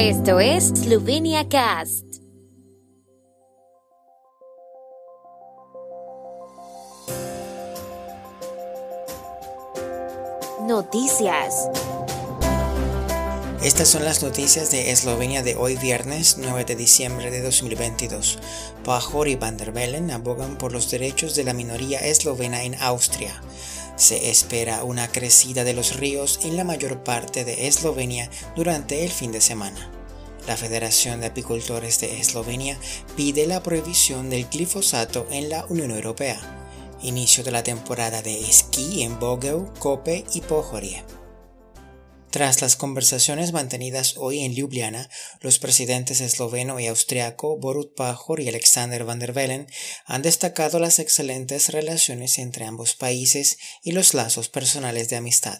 Esto es Slovenia Cast. Noticias. Estas son las noticias de Eslovenia de hoy viernes 9 de diciembre de 2022. Pajor y Van der Bellen abogan por los derechos de la minoría eslovena en Austria. Se espera una crecida de los ríos en la mayor parte de Eslovenia durante el fin de semana. La Federación de Apicultores de Eslovenia pide la prohibición del glifosato en la Unión Europea. Inicio de la temporada de esquí en Bogeu, Kope y Pohorie. Tras las conversaciones mantenidas hoy en Ljubljana, los presidentes esloveno y austriaco Borut Pajor y Alexander van der Bellen han destacado las excelentes relaciones entre ambos países y los lazos personales de amistad.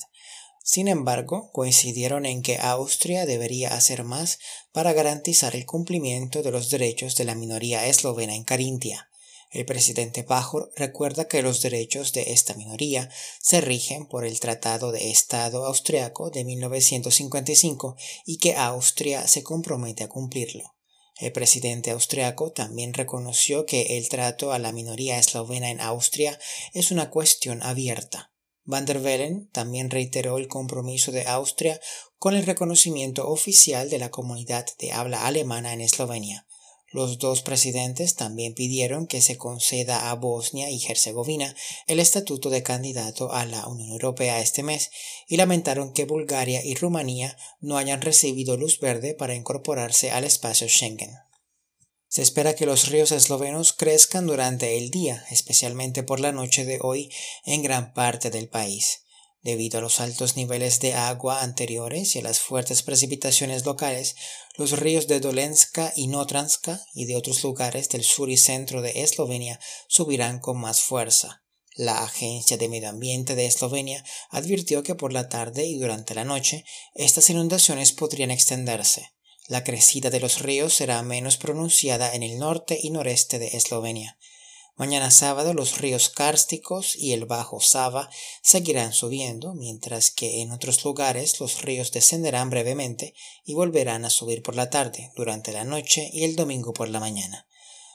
Sin embargo, coincidieron en que Austria debería hacer más para garantizar el cumplimiento de los derechos de la minoría eslovena en Carintia. El presidente Pajor recuerda que los derechos de esta minoría se rigen por el Tratado de Estado austriaco de 1955 y que Austria se compromete a cumplirlo. El presidente austriaco también reconoció que el trato a la minoría eslovena en Austria es una cuestión abierta. Van der también reiteró el compromiso de Austria con el reconocimiento oficial de la comunidad de habla alemana en Eslovenia. Los dos presidentes también pidieron que se conceda a Bosnia y Herzegovina el estatuto de candidato a la Unión Europea este mes y lamentaron que Bulgaria y Rumanía no hayan recibido luz verde para incorporarse al espacio Schengen. Se espera que los ríos eslovenos crezcan durante el día, especialmente por la noche de hoy en gran parte del país. Debido a los altos niveles de agua anteriores y a las fuertes precipitaciones locales, los ríos de Dolenska y Notranska y de otros lugares del sur y centro de Eslovenia subirán con más fuerza. La Agencia de Medio Ambiente de Eslovenia advirtió que por la tarde y durante la noche estas inundaciones podrían extenderse. La crecida de los ríos será menos pronunciada en el norte y noreste de Eslovenia. Mañana sábado los ríos cársticos y el bajo Sava seguirán subiendo, mientras que en otros lugares los ríos descenderán brevemente y volverán a subir por la tarde, durante la noche y el domingo por la mañana.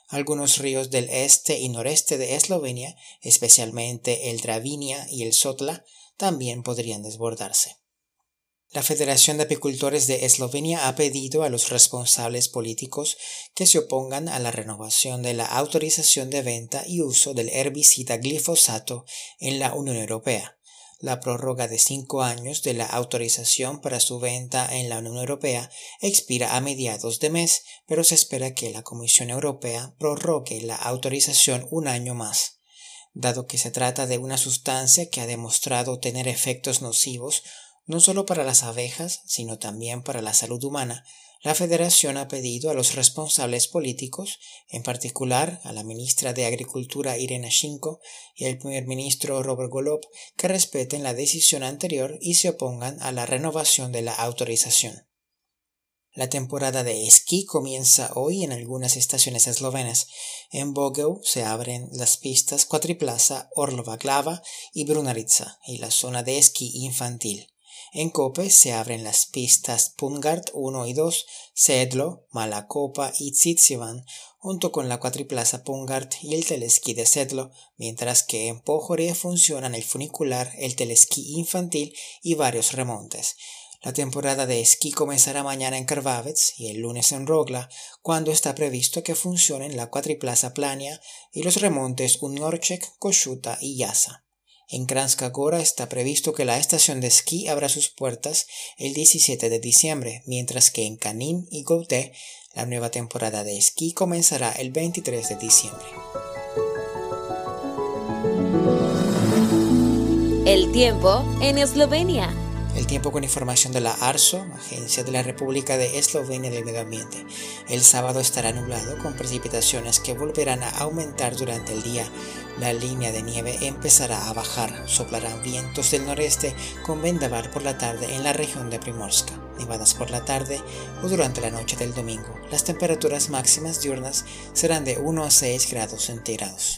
Algunos ríos del este y noreste de Eslovenia, especialmente el Dravinia y el Sotla, también podrían desbordarse. La Federación de Apicultores de Eslovenia ha pedido a los responsables políticos que se opongan a la renovación de la autorización de venta y uso del herbicida glifosato en la Unión Europea. La prórroga de cinco años de la autorización para su venta en la Unión Europea expira a mediados de mes, pero se espera que la Comisión Europea prorrogue la autorización un año más. Dado que se trata de una sustancia que ha demostrado tener efectos nocivos no solo para las abejas, sino también para la salud humana, la Federación ha pedido a los responsables políticos, en particular a la ministra de Agricultura Irena Shinko y al primer ministro Robert Golob, que respeten la decisión anterior y se opongan a la renovación de la autorización. La temporada de esquí comienza hoy en algunas estaciones eslovenas. En Bogeu se abren las pistas Cuatriplaza, Orlova Glava y Brunarica y la zona de esquí infantil. En Cope se abren las pistas Pungart 1 y 2, Sedlo, Malacopa y Tsitsivan, junto con la cuatriplaza Pungart y el telesquí de Sedlo, mientras que en Pojorie funcionan el funicular, el telesquí infantil y varios remontes. La temporada de esquí comenzará mañana en Krvavec y el lunes en Rogla, cuando está previsto que funcionen la cuatriplaza Plania y los remontes Unorchek, Koshuta y Yasa. En Kranjska Gora está previsto que la estación de esquí abra sus puertas el 17 de diciembre, mientras que en Kanin y Gouté la nueva temporada de esquí comenzará el 23 de diciembre. El tiempo en Eslovenia. El tiempo con información de la ARSO, Agencia de la República de Eslovenia del Medio Ambiente. El sábado estará nublado con precipitaciones que volverán a aumentar durante el día. La línea de nieve empezará a bajar. Soplarán vientos del noreste con vendaval por la tarde en la región de Primorska. Nevadas por la tarde o durante la noche del domingo. Las temperaturas máximas diurnas serán de 1 a 6 grados centígrados.